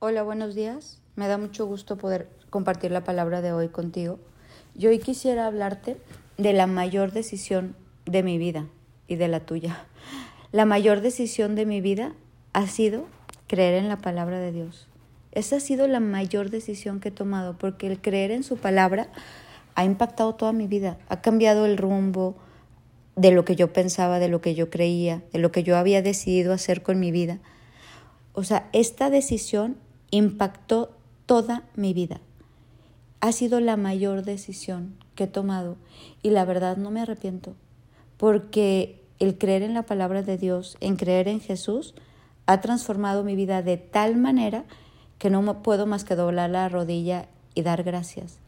Hola, buenos días. Me da mucho gusto poder compartir la palabra de hoy contigo. Yo hoy quisiera hablarte de la mayor decisión de mi vida y de la tuya. La mayor decisión de mi vida ha sido creer en la palabra de Dios. Esa ha sido la mayor decisión que he tomado porque el creer en su palabra ha impactado toda mi vida, ha cambiado el rumbo de lo que yo pensaba, de lo que yo creía, de lo que yo había decidido hacer con mi vida. O sea, esta decisión impactó toda mi vida. Ha sido la mayor decisión que he tomado y la verdad no me arrepiento, porque el creer en la palabra de Dios, en creer en Jesús, ha transformado mi vida de tal manera que no puedo más que doblar la rodilla y dar gracias.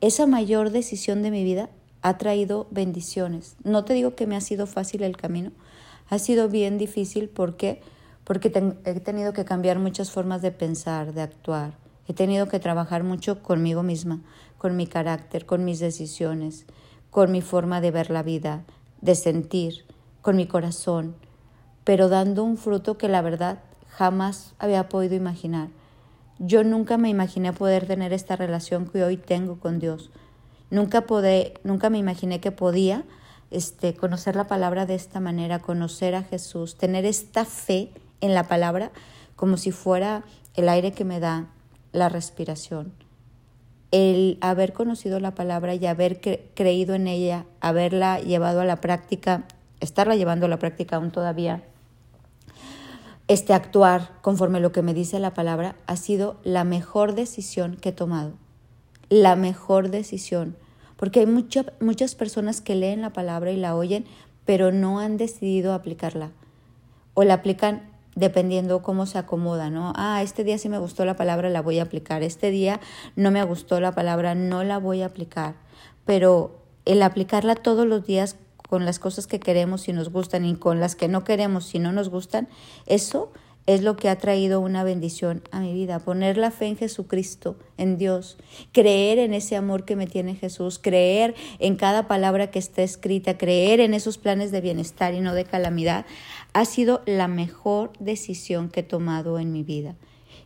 Esa mayor decisión de mi vida ha traído bendiciones. No te digo que me ha sido fácil el camino, ha sido bien difícil. ¿Por Porque he tenido que cambiar muchas formas de pensar, de actuar. He tenido que trabajar mucho conmigo misma, con mi carácter, con mis decisiones, con mi forma de ver la vida, de sentir, con mi corazón, pero dando un fruto que la verdad jamás había podido imaginar. Yo nunca me imaginé poder tener esta relación que hoy tengo con Dios. Nunca, nunca me imaginé que podía este, conocer la palabra de esta manera, conocer a Jesús, tener esta fe en la palabra como si fuera el aire que me da la respiración. El haber conocido la palabra y haber creído en ella, haberla llevado a la práctica, estarla llevando a la práctica aún todavía, este actuar conforme lo que me dice la palabra ha sido la mejor decisión que he tomado. La mejor decisión porque hay muchas personas que leen la palabra y la oyen, pero no han decidido aplicarla. O la aplican dependiendo cómo se acomoda, ¿no? Ah, este día sí me gustó la palabra, la voy a aplicar. Este día no me gustó la palabra, no la voy a aplicar. Pero el aplicarla todos los días con las cosas que queremos y nos gustan y con las que no queremos y no nos gustan, eso es lo que ha traído una bendición a mi vida, poner la fe en Jesucristo, en Dios, creer en ese amor que me tiene Jesús, creer en cada palabra que está escrita, creer en esos planes de bienestar y no de calamidad, ha sido la mejor decisión que he tomado en mi vida.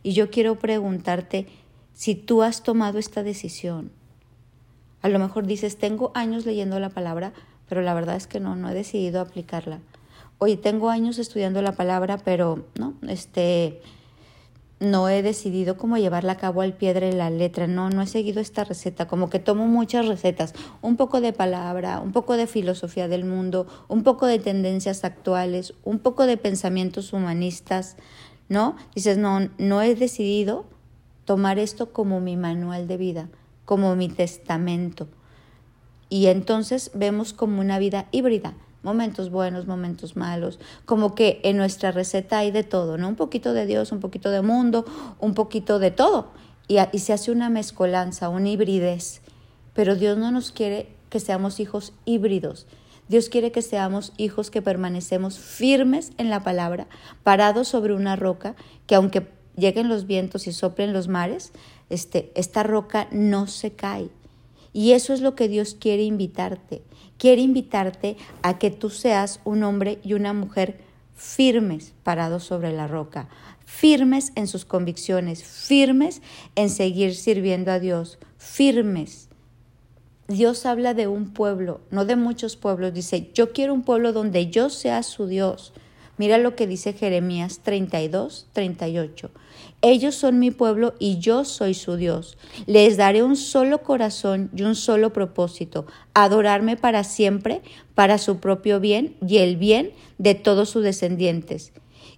Y yo quiero preguntarte si tú has tomado esta decisión. A lo mejor dices, tengo años leyendo la palabra, pero la verdad es que no, no he decidido aplicarla oye, tengo años estudiando la palabra, pero no, este, no he decidido cómo llevarla a cabo al pie de la letra, no, no he seguido esta receta, como que tomo muchas recetas, un poco de palabra, un poco de filosofía del mundo, un poco de tendencias actuales, un poco de pensamientos humanistas, ¿no? Dices, no, no he decidido tomar esto como mi manual de vida, como mi testamento. Y entonces vemos como una vida híbrida momentos buenos, momentos malos, como que en nuestra receta hay de todo, ¿no? Un poquito de Dios, un poquito de mundo, un poquito de todo. Y, y se hace una mezcolanza, una hibridez. Pero Dios no nos quiere que seamos hijos híbridos. Dios quiere que seamos hijos que permanecemos firmes en la palabra, parados sobre una roca, que aunque lleguen los vientos y soplen los mares, este, esta roca no se cae. Y eso es lo que Dios quiere invitarte. Quiere invitarte a que tú seas un hombre y una mujer firmes parados sobre la roca, firmes en sus convicciones, firmes en seguir sirviendo a Dios, firmes. Dios habla de un pueblo, no de muchos pueblos. Dice, yo quiero un pueblo donde yo sea su Dios. Mira lo que dice Jeremías 32, 38. Ellos son mi pueblo y yo soy su Dios. Les daré un solo corazón y un solo propósito, adorarme para siempre, para su propio bien y el bien de todos sus descendientes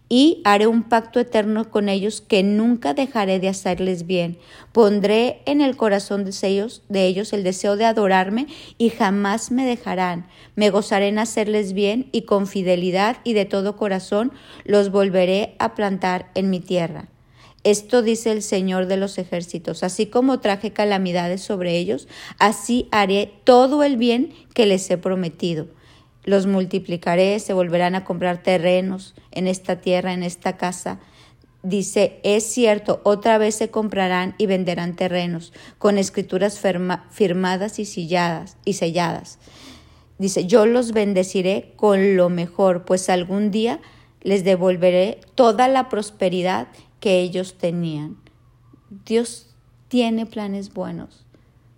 y haré un pacto eterno con ellos que nunca dejaré de hacerles bien. Pondré en el corazón de ellos, de ellos el deseo de adorarme y jamás me dejarán. Me gozaré en hacerles bien y con fidelidad y de todo corazón los volveré a plantar en mi tierra. Esto dice el Señor de los ejércitos, así como traje calamidades sobre ellos, así haré todo el bien que les he prometido los multiplicaré, se volverán a comprar terrenos en esta tierra, en esta casa. Dice, es cierto, otra vez se comprarán y venderán terrenos con escrituras firmadas y, y selladas. Dice, yo los bendeciré con lo mejor, pues algún día les devolveré toda la prosperidad que ellos tenían. Dios tiene planes buenos,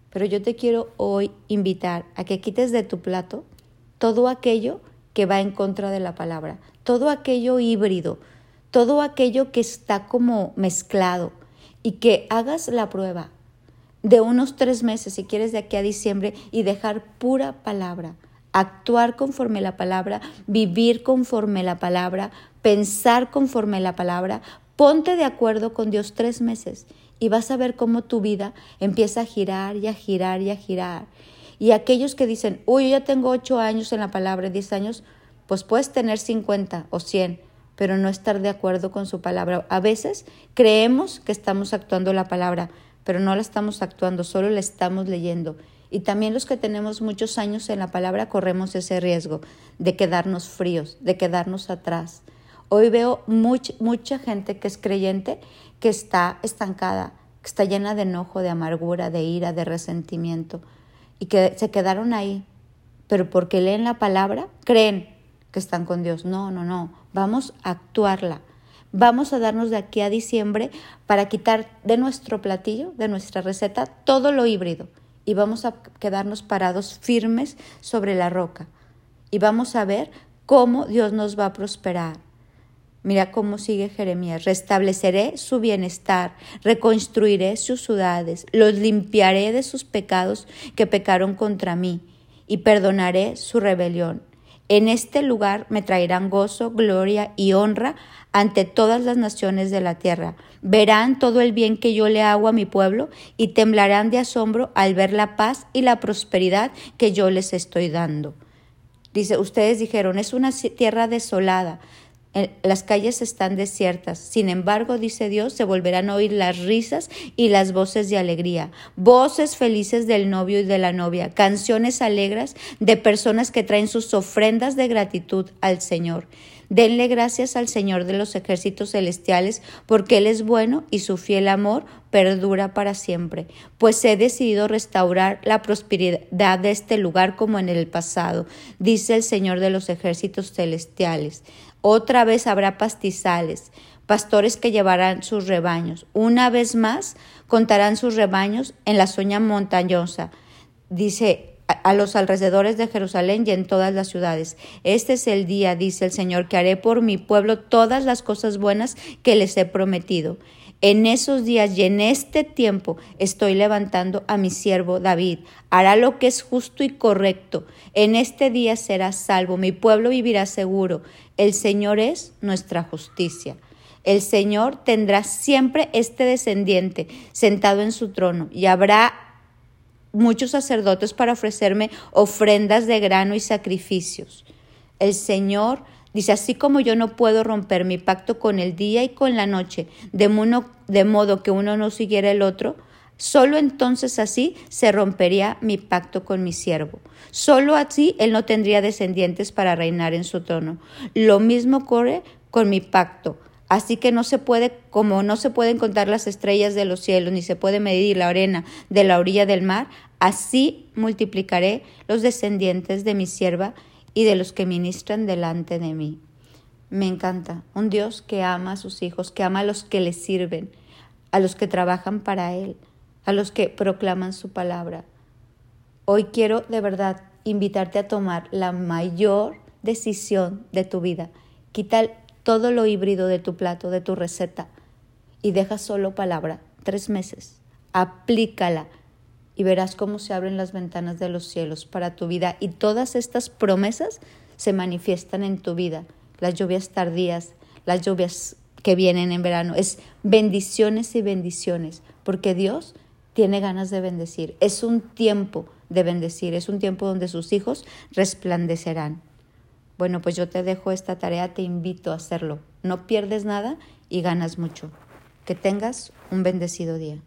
pero yo te quiero hoy invitar a que quites de tu plato todo aquello que va en contra de la palabra, todo aquello híbrido, todo aquello que está como mezclado y que hagas la prueba de unos tres meses, si quieres, de aquí a diciembre y dejar pura palabra, actuar conforme la palabra, vivir conforme la palabra, pensar conforme la palabra, ponte de acuerdo con Dios tres meses y vas a ver cómo tu vida empieza a girar y a girar y a girar. Y aquellos que dicen, uy, yo ya tengo ocho años en la palabra, diez años, pues puedes tener cincuenta o cien, pero no estar de acuerdo con su palabra. A veces creemos que estamos actuando la palabra, pero no la estamos actuando, solo la estamos leyendo. Y también los que tenemos muchos años en la palabra corremos ese riesgo de quedarnos fríos, de quedarnos atrás. Hoy veo mucha gente que es creyente que está estancada, que está llena de enojo, de amargura, de ira, de resentimiento y que se quedaron ahí. Pero porque leen la palabra, creen que están con Dios. No, no, no. Vamos a actuarla. Vamos a darnos de aquí a diciembre para quitar de nuestro platillo, de nuestra receta, todo lo híbrido y vamos a quedarnos parados firmes sobre la roca y vamos a ver cómo Dios nos va a prosperar. Mira cómo sigue Jeremías. Restableceré su bienestar, reconstruiré sus ciudades, los limpiaré de sus pecados que pecaron contra mí y perdonaré su rebelión. En este lugar me traerán gozo, gloria y honra ante todas las naciones de la tierra. Verán todo el bien que yo le hago a mi pueblo y temblarán de asombro al ver la paz y la prosperidad que yo les estoy dando. Dice, ustedes dijeron, es una tierra desolada, las calles están desiertas. Sin embargo, dice Dios, se volverán a oír las risas y las voces de alegría, voces felices del novio y de la novia, canciones alegres de personas que traen sus ofrendas de gratitud al Señor. Denle gracias al Señor de los ejércitos celestiales, porque Él es bueno y su fiel amor perdura para siempre, pues he decidido restaurar la prosperidad de este lugar como en el pasado, dice el Señor de los ejércitos celestiales. Otra vez habrá pastizales, pastores que llevarán sus rebaños. Una vez más contarán sus rebaños en la soña montañosa. Dice a los alrededores de Jerusalén y en todas las ciudades. Este es el día, dice el Señor, que haré por mi pueblo todas las cosas buenas que les he prometido. En esos días y en este tiempo estoy levantando a mi siervo David. Hará lo que es justo y correcto. En este día será salvo. Mi pueblo vivirá seguro. El Señor es nuestra justicia. El Señor tendrá siempre este descendiente sentado en su trono y habrá muchos sacerdotes para ofrecerme ofrendas de grano y sacrificios. El Señor Dice, así como yo no puedo romper mi pacto con el día y con la noche, de, modo que uno no siguiera el otro, solo entonces así se rompería mi pacto con mi siervo. Solo así él no tendría descendientes para reinar en su trono. Lo mismo ocurre con mi pacto. Así que no se puede, como no se pueden contar las estrellas de los cielos, ni se puede medir la arena de la orilla del mar, así multiplicaré los descendientes de mi sierva y de los que ministran delante de mí. Me encanta, un Dios que ama a sus hijos, que ama a los que le sirven, a los que trabajan para Él, a los que proclaman su palabra. Hoy quiero de verdad invitarte a tomar la mayor decisión de tu vida. Quita todo lo híbrido de tu plato, de tu receta, y deja solo palabra, tres meses. Aplícala y verás cómo se abren las ventanas de los cielos para tu vida y todas estas promesas se manifiestan en tu vida. Las lluvias tardías, las lluvias que vienen en verano, es bendiciones y bendiciones, porque Dios tiene ganas de bendecir. Es un tiempo de bendecir, es un tiempo donde sus hijos resplandecerán. Bueno, pues yo te dejo esta tarea, te invito a hacerlo. No pierdes nada y ganas mucho. Que tengas un bendecido día.